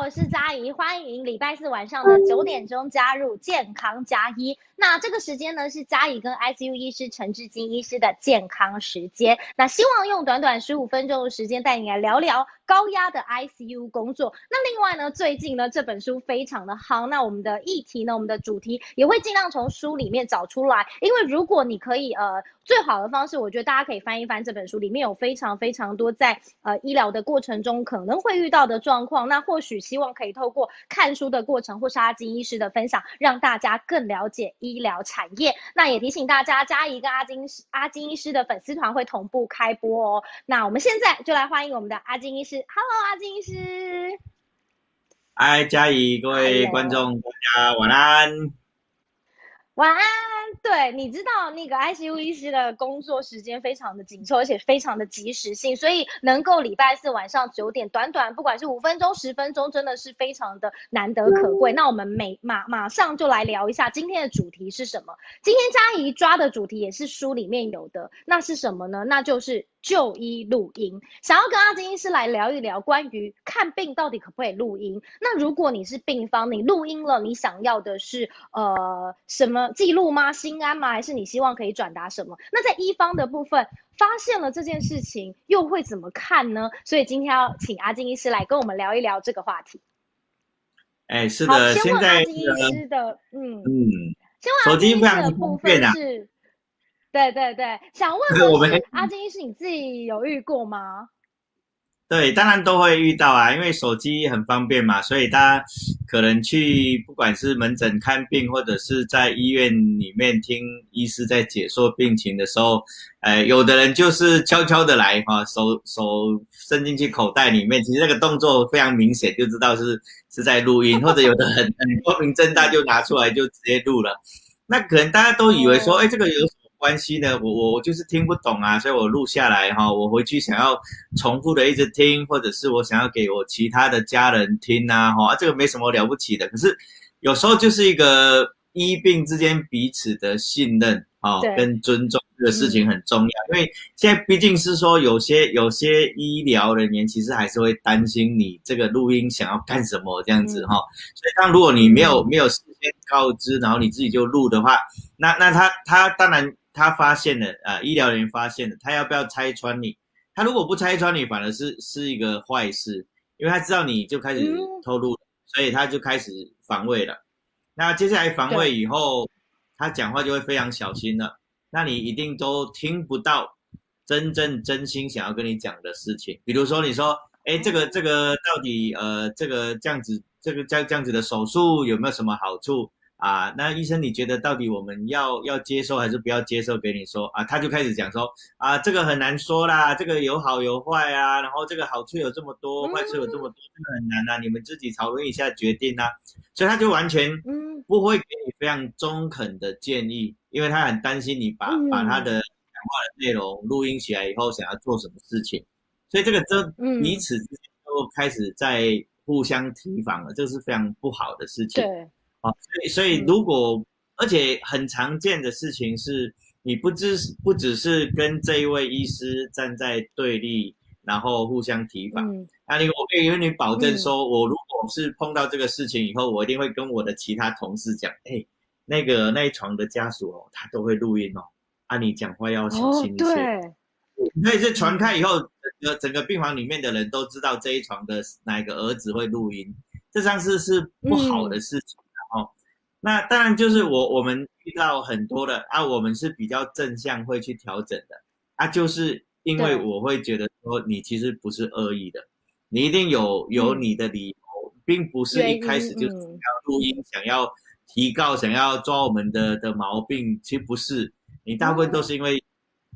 好，我是佳怡，欢迎礼拜四晚上的九点钟加入健康加一。那这个时间呢是佳怡跟 ICU 医师陈志金医师的健康时间。那希望用短短十五分钟的时间带你来聊聊高压的 ICU 工作。那另外呢，最近呢这本书非常的好，那我们的议题呢，我们的主题也会尽量从书里面找出来。因为如果你可以呃，最好的方式，我觉得大家可以翻一翻这本书，里面有非常非常多在呃医疗的过程中可能会遇到的状况。那或许希望可以透过看书的过程，或是阿金医师的分享，让大家更了解医。疗产业，那也提醒大家，嘉怡跟阿金阿金医师的粉丝团会同步开播哦。那我们现在就来欢迎我们的阿金医师，Hello，阿金医师。嗨，嘉怡，各位观众，大家晚安。晚安。对，你知道那个 ICU 医师的工作时间非常的紧凑，而且非常的及时性，所以能够礼拜四晚上九点，短短不管是五分钟、十分钟，真的是非常的难得可贵。那我们每马马上就来聊一下今天的主题是什么？今天嘉怡抓的主题也是书里面有的，那是什么呢？那就是。就医录音，想要跟阿金医师来聊一聊关于看病到底可不可以录音？那如果你是病方，你录音了，你想要的是呃什么记录吗？心安吗？还是你希望可以转达什么？那在一方的部分发现了这件事情，又会怎么看呢？所以今天要请阿金医师来跟我们聊一聊这个话题。哎，是的，现在阿金医师的嗯嗯，手机非常方便是。对对对，想问 问阿金医师，你自己有遇过吗？对，当然都会遇到啊，因为手机很方便嘛，所以大家可能去不管是门诊看病，或者是在医院里面听医师在解说病情的时候，呃，有的人就是悄悄的来哈，手手伸进去口袋里面，其实那个动作非常明显，就知道是是在录音，或者有的很很光明正大就拿出来就直接录了，那可能大家都以为说，哎，这个有。关系呢？我我我就是听不懂啊，所以我录下来哈，我回去想要重复的一直听，或者是我想要给我其他的家人听啊，哈，这个没什么了不起的。可是有时候就是一个医病之间彼此的信任啊，跟尊重这个事情很重要。因为现在毕竟是说有些有些医疗人员其实还是会担心你这个录音想要干什么这样子哈，所以当如果你没有没有事先告知，然后你自己就录的话，那那他他当然。他发现了啊，医疗人员发现了，他要不要拆穿你？他如果不拆穿你，反而是是一个坏事，因为他知道你就开始透露，所以他就开始防卫了。那接下来防卫以后，他讲话就会非常小心了。那你一定都听不到真正真心想要跟你讲的事情。比如说，你说，哎，这个这个到底呃，这个这样子，这个这样这样子的手术有没有什么好处？啊，那医生，你觉得到底我们要要接受还是不要接受？给你说啊，他就开始讲说啊，这个很难说啦，这个有好有坏啊，然后这个好处有这么多，坏处有这么多，真的很难啊，你们自己讨论一下决定啊。所以他就完全不会给你非常中肯的建议，因为他很担心你把把他的讲话的内容录音起来以后想要做什么事情，所以这个这彼此之间都开始在互相提防了，这是非常不好的事情。对。啊，所以所以如果，而且很常见的事情是，你不只是不只是跟这一位医师站在对立，然后互相提防。那你我可以跟你保证说，我如果是碰到这个事情以后，我一定会跟我的其他同事讲，哎，那个那一床的家属哦，他都会录音哦，啊，你讲话要小心一些。对。所以这传开以后，整个整个病房里面的人都知道这一床的哪个儿子会录音，这上是是不好的事情。那当然就是我我们遇到很多的啊，我们是比较正向会去调整的。啊，就是因为我会觉得说你其实不是恶意的，你一定有有你的理由，并不是一开始就要录音想要提告想要抓我们的的毛病，其实不是，你大部分都是因为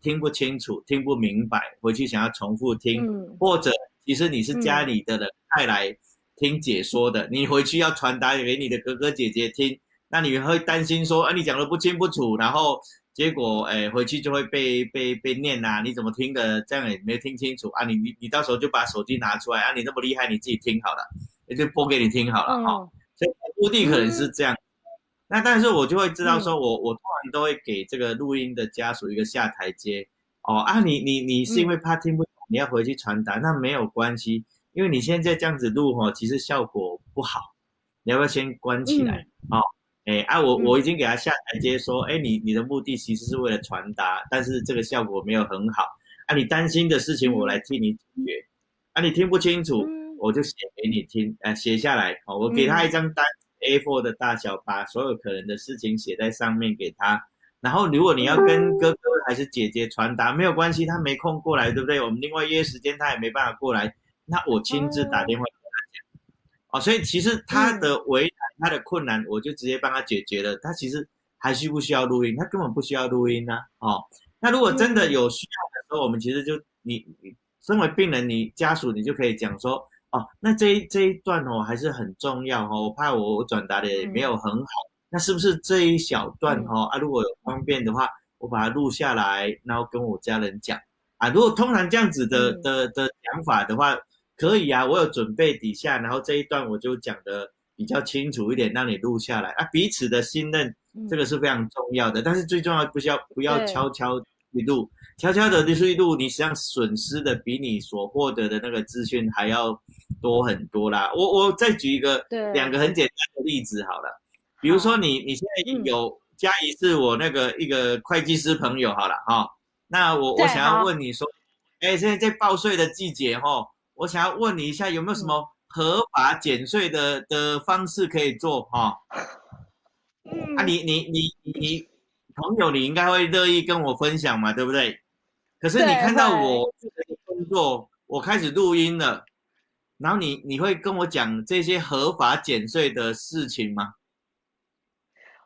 听不清楚听不明白，回去想要重复听，或者其实你是家里的人派来听解说的，你回去要传达给你的哥哥姐姐听。那你会担心说，啊，你讲的不清不楚，然后结果，哎，回去就会被被被念呐？你怎么听的？这样也没听清楚啊？你你你到时候就把手机拿出来啊？你那么厉害，你自己听好了，也就播给你听好了哈。所以目的可能是这样。那但是我就会知道说，我我通常都会给这个录音的家属一个下台阶。哦啊，你你你是因为怕听不懂，你要回去传达，那没有关系。因为你现在这样子录哈，其实效果不好，你要不要先关起来？哦，哎啊，我我已经给他下台阶，说，哎，你你的目的其实是为了传达，但是这个效果没有很好。啊，你担心的事情我来替你解决。啊，你听不清楚，我就写给你听，啊，写下来。哦，我给他一张单，A4 的大小，把所有可能的事情写在上面给他。然后，如果你要跟哥哥还是姐姐传达，没有关系，他没空过来，对不对？我们另外约时间，他也没办法过来，那我亲自打电话。哦，所以其实他的为难，他的困难，我就直接帮他解决了。他其实还需不需要录音？他根本不需要录音呢。哦，那如果真的有需要的时候，我们其实就你你身为病人，你家属，你就可以讲说，哦，那这一这一段哦还是很重要哦，我怕我我转达的也没有很好。那是不是这一小段哦啊？如果有方便的话，我把它录下来，然后跟我家人讲啊。如果通常这样子的的的讲法的话，可以啊。我有准备底下，然后这一段我就讲的比较清楚一点，让你录下来啊。彼此的信任，这个是非常重要的。但是最重要不需要不要悄悄一录，悄悄的一录，你实际上损失的比你所获得的那个资讯还要多很多啦。我我再举一个两个很简单的例子好了。比如说你你现在有嘉怡是我那个一个会计师朋友好了哈，那我我想要问你说，哎，现在在报税的季节哈，我想要问你一下有没有什么合法减税的的方式可以做哈？嗯，啊你你你你朋友你应该会乐意跟我分享嘛，对不对？可是你看到我工作，我开始录音了，然后你你会跟我讲这些合法减税的事情吗？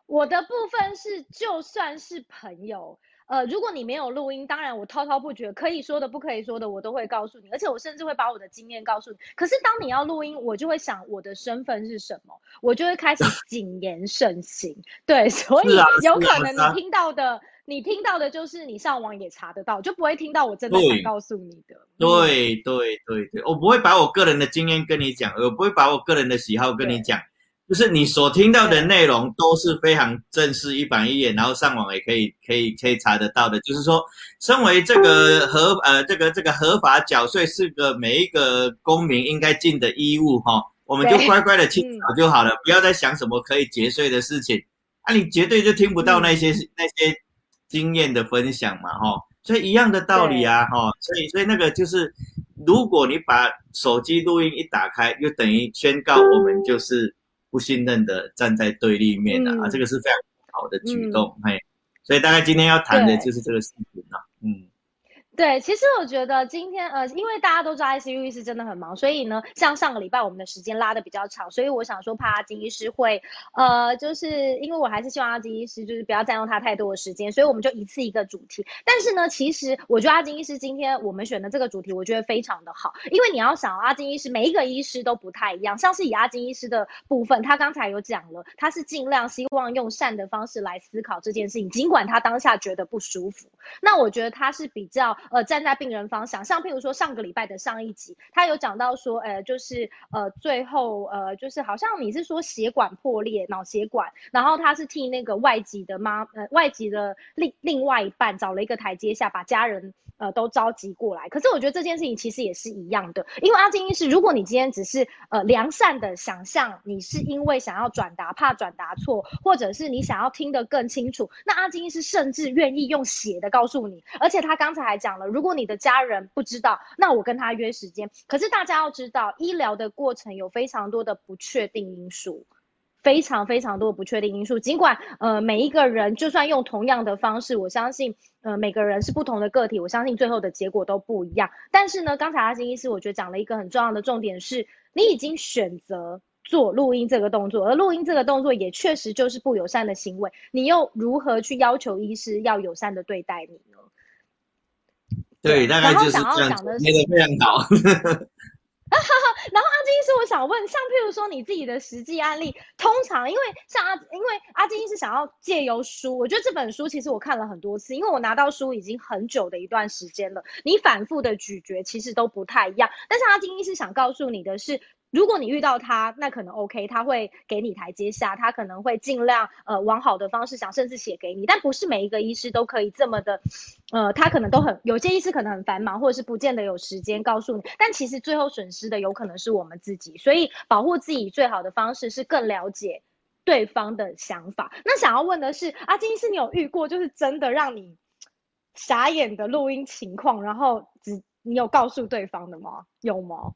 我的部分是，就算是朋友，呃，如果你没有录音，当然我滔滔不绝，可以说的不可以说的，我都会告诉你，而且我甚至会把我的经验告诉你。可是当你要录音，我就会想我的身份是什么，我就会开始 谨言慎行。对，所以有可能你听到的，你听到的就是你上网也查得到，就不会听到我真的想告诉你的。对对对对，我不会把我个人的经验跟你讲，我不会把我个人的喜好跟你讲。就是你所听到的内容都是非常正式、一板一眼，然后上网也可以、可以、可以查得到的。就是说，身为这个合呃这个这个合法缴税是个每一个公民应该尽的义务哈，我们就乖乖的去缴就好了，不要再想什么可以节税的事情。啊，你绝对就听不到那些那些经验的分享嘛哈，所以一样的道理啊哈，所以所以那个就是，如果你把手机录音一打开，就等于宣告我们就是。不信任的站在对立面的啊，这个是非常好的举动，嘿，所以大概今天要谈的就是这个事情了，嗯。对，其实我觉得今天呃，因为大家都知道 ICU 医师真的很忙，所以呢，像上个礼拜我们的时间拉的比较长，所以我想说怕阿金医师会呃，就是因为我还是希望阿金医师就是不要占用他太多的时间，所以我们就一次一个主题。但是呢，其实我觉得阿金医师今天我们选的这个主题，我觉得非常的好，因为你要想阿金医师每一个医师都不太一样，像是以阿金医师的部分，他刚才有讲了，他是尽量希望用善的方式来思考这件事情，尽管他当下觉得不舒服，那我觉得他是比较。呃，站在病人方向像譬如说上个礼拜的上一集，他有讲到说，呃，就是呃，最后呃，就是好像你是说血管破裂，脑血管，然后他是替那个外籍的妈，呃，外籍的另另外一半找了一个台阶下，把家人呃都召集过来。可是我觉得这件事情其实也是一样的，因为阿金医师，如果你今天只是呃良善的想象，你是因为想要转达，怕转达错，或者是你想要听得更清楚，那阿金医师甚至愿意用写的告诉你，而且他刚才还讲了。如果你的家人不知道，那我跟他约时间。可是大家要知道，医疗的过程有非常多的不确定因素，非常非常多的不确定因素。尽管呃每一个人就算用同样的方式，我相信呃每个人是不同的个体，我相信最后的结果都不一样。但是呢，刚才阿金医师我觉得讲了一个很重要的重点是，你已经选择做录音这个动作，而录音这个动作也确实就是不友善的行为。你又如何去要求医师要友善的对待你呢？对，大概就是这样，捏的非常好。啊哈哈然后阿金医师，我想问，像譬如说你自己的实际案例，通常因为像阿，因为阿金医师想要借由书，我觉得这本书其实我看了很多次，因为我拿到书已经很久的一段时间了，你反复的咀嚼其实都不太一样。但是阿金医师想告诉你的是，如果你遇到他，那可能 OK，他会给你台阶下，他可能会尽量呃往好的方式想，甚至写给你。但不是每一个医师都可以这么的，呃，他可能都很有些医师可能很繁忙，或者是不见得有时间告诉你。但其实最后损失的有可能是我们自己，所以保护自己最好的方式是更了解对方的想法。那想要问的是，阿金医师，你有遇过就是真的让你傻眼的录音情况，然后只你有告诉对方的吗？有吗？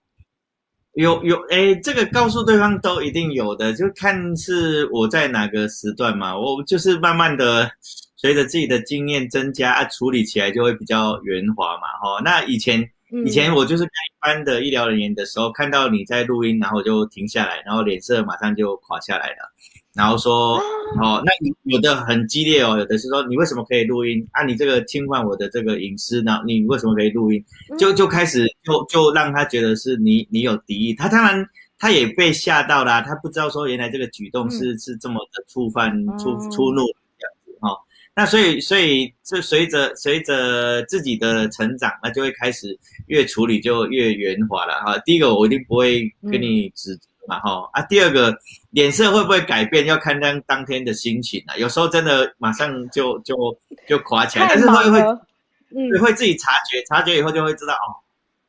有有哎，这个告诉对方都一定有的，就看是我在哪个时段嘛。我就是慢慢的随着自己的经验增加啊，处理起来就会比较圆滑嘛。哈，那以前以前我就是一般的医疗人员的时候，看到你在录音，然后就停下来，然后脸色马上就垮下来了。然后说，哦，那你有的很激烈哦，有的是说你为什么可以录音啊？你这个侵犯我的这个隐私呢？你为什么可以录音？就就开始就就让他觉得是你你有敌意，他当然他也被吓到了，他不知道说原来这个举动是是这么的触犯触触怒这样子哈。那所以所以就随着随着自己的成长，那就会开始越处理就越圆滑了哈。第一个我一定不会跟你指。嘛哈啊，第二个脸色会不会改变，要看当当天的心情啊。有时候真的马上就就就垮起来，但是会会嗯会自己察觉，察觉以后就会知道哦，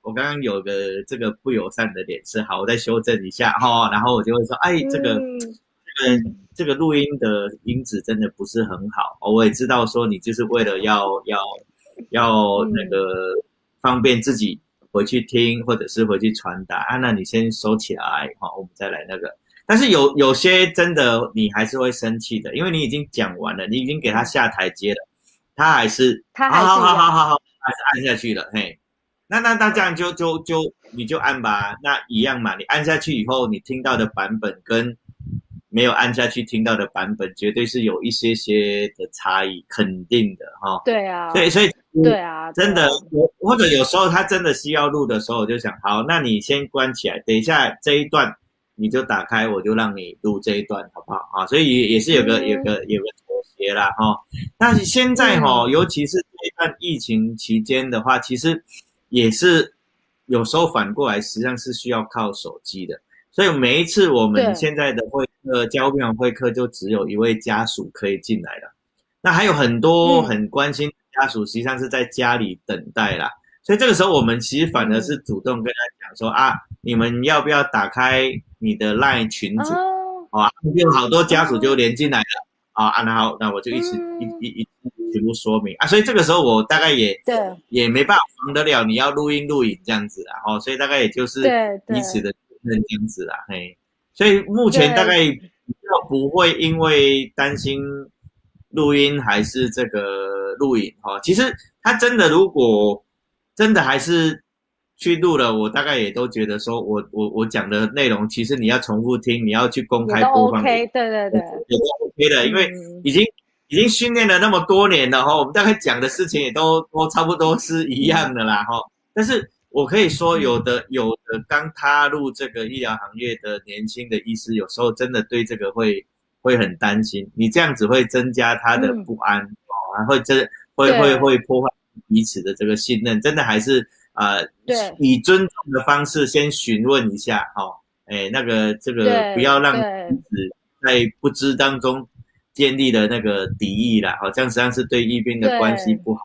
我刚刚有个这个不友善的脸色，好，我再修正一下哈。然后我就会说，哎，这个这个这个录音的音质真的不是很好。我也知道说你就是为了要要要那个方便自己。回去听，或者是回去传达啊？那你先收起来，好，我们再来那个。但是有有些真的，你还是会生气的，因为你已经讲完了，你已经给他下台阶了，他还是，他还是，好好好好好，还是按下去了，嘿。那那那这样就就就你就按吧，那一样嘛。你按下去以后，你听到的版本跟没有按下去听到的版本，绝对是有一些些的差异，肯定的哈。对啊。对，所以。对啊，真的，我或者有时候他真的需要录的时候，我就想，好，那你先关起来，等一下这一段你就打开，我就让你录这一段，好不好啊？所以也也是有个有个有个妥协啦，哈。但是现在哈，尤其是这段疫情期间的话，其实也是有时候反过来，实际上是需要靠手机的。所以每一次我们现在的会客交病会客，就只有一位家属可以进来了，那还有很多很关心。家属实际上是在家里等待啦，所以这个时候我们其实反而是主动跟他讲说啊，你们要不要打开你的 LINE 群组？啊，有好多家属就连进来了。啊，啊，然后那我就一起一一一全部说明。啊，所以这个时候我大概也对。也没办法防得了你要录音录影这样子啦，哦，所以大概也就是彼此的认这样子啦，嘿，所以目前大概较不会因为担心。录音还是这个录影哈，其实他真的如果真的还是去录了，我大概也都觉得说，我我我讲的内容，其实你要重复听，你要去公开播放，对对对，也都 OK 的，因为已经已经训练了那么多年了哈，我们大概讲的事情也都都差不多是一样的啦哈。但是我可以说，有的有的刚踏入这个医疗行业的年轻的医师，有时候真的对这个会。会很担心，你这样子会增加他的不安哦，还会真会会会破坏彼此的这个信任，真的还是呃，以尊重的方式先询问一下哈，哎，那个这个不要让彼此在不知当中建立了那个敌意啦，好，这样实际上是对一边的关系不好。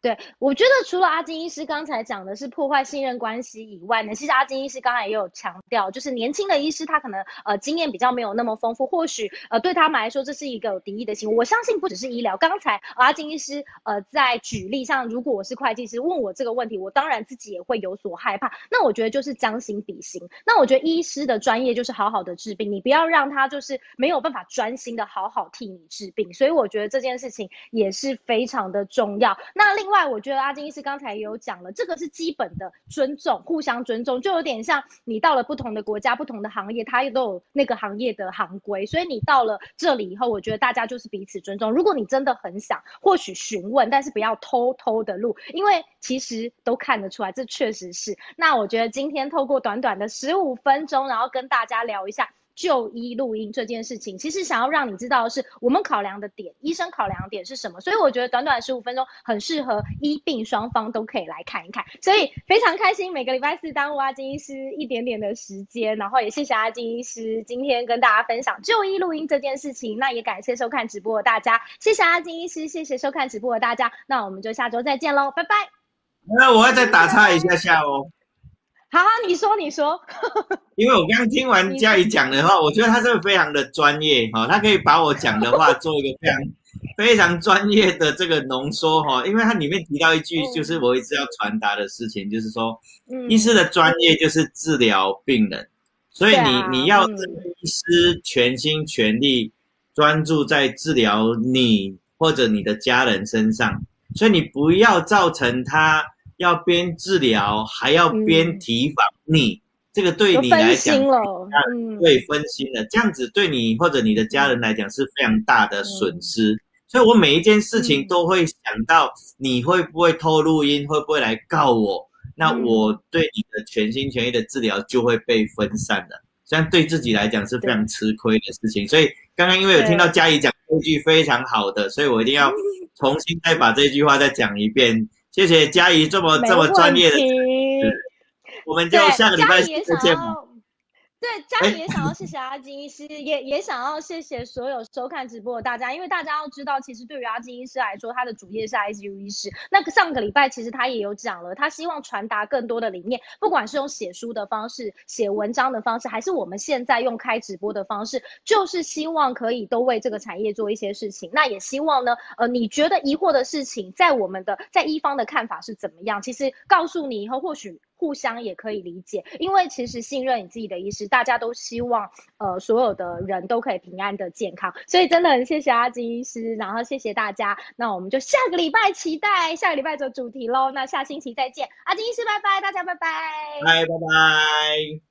对，我觉得除了阿金医师刚才讲的是破坏信任关系以外呢，其实阿金医师刚才也有强调，就是年轻的医师他可能呃经验比较没有那么丰富，或许呃对他们来说这是一个有敌意的行为。我相信不只是医疗，刚才阿金医师呃在举例，像如果我是会计师问我这个问题，我当然自己也会有所害怕。那我觉得就是将心比心。那我觉得医师的专业就是好好的治病，你不要让他就是没有办法专心的好好替你治病。所以我觉得这件事情也是非常的重要。那另外外，我觉得阿金医师刚才也有讲了，这个是基本的尊重，互相尊重，就有点像你到了不同的国家、不同的行业，它也都有那个行业的行规，所以你到了这里以后，我觉得大家就是彼此尊重。如果你真的很想，或许询问，但是不要偷偷的录，因为其实都看得出来，这确实是。那我觉得今天透过短短的十五分钟，然后跟大家聊一下。就医录音这件事情，其实想要让你知道的是我们考量的点，医生考量的点是什么。所以我觉得短短十五分钟很适合医病双方都可以来看一看。所以非常开心，每个礼拜四耽误阿金医师一点点的时间，然后也谢谢阿金医师今天跟大家分享就医录音这件事情。那也感谢收看直播的大家，谢谢阿金医师，谢谢收看直播的大家。那我们就下周再见喽，拜拜。那我要再打岔一下下哦。好，你说，你说。因为我刚刚听完嘉怡讲的话，我觉得他这个非常的专业哈，他可以把我讲的话做一个非常非常专业的这个浓缩哈。因为它里面提到一句，就是我一直要传达的事情，就是说，医师的专业就是治疗病人，所以你你要医师全心全力专注在治疗你或者你的家人身上，所以你不要造成他。要边治疗还要边提防你，这个对你来讲，嗯，对分心了，这样子对你或者你的家人来讲是非常大的损失。所以我每一件事情都会想到你会不会偷录音，会不会来告我，那我对你的全心全意的治疗就会被分散了，这样对自己来讲是非常吃亏的事情。所以刚刚因为有听到嘉怡讲一句非常好的，所以我一定要重新再把这句话再讲一遍。谢谢佳怡这么这么专业的，我们就下个礼拜再见。对，家里也想要谢谢阿金医师，也也想要谢谢所有收看直播的大家，因为大家要知道，其实对于阿金医师来说，他的主业是 ICU 医师。那个上个礼拜其实他也有讲了，他希望传达更多的理念，不管是用写书的方式、写文章的方式，还是我们现在用开直播的方式，就是希望可以都为这个产业做一些事情。那也希望呢，呃，你觉得疑惑的事情，在我们的在一方的看法是怎么样？其实告诉你以后，或许。互相也可以理解，因为其实信任你自己的医师，大家都希望呃所有的人都可以平安的健康，所以真的很谢谢阿金医师，然后谢谢大家，那我们就下个礼拜期待下个礼拜做主题喽，那下星期再见，阿金医师拜拜，大家拜。拜，拜拜拜。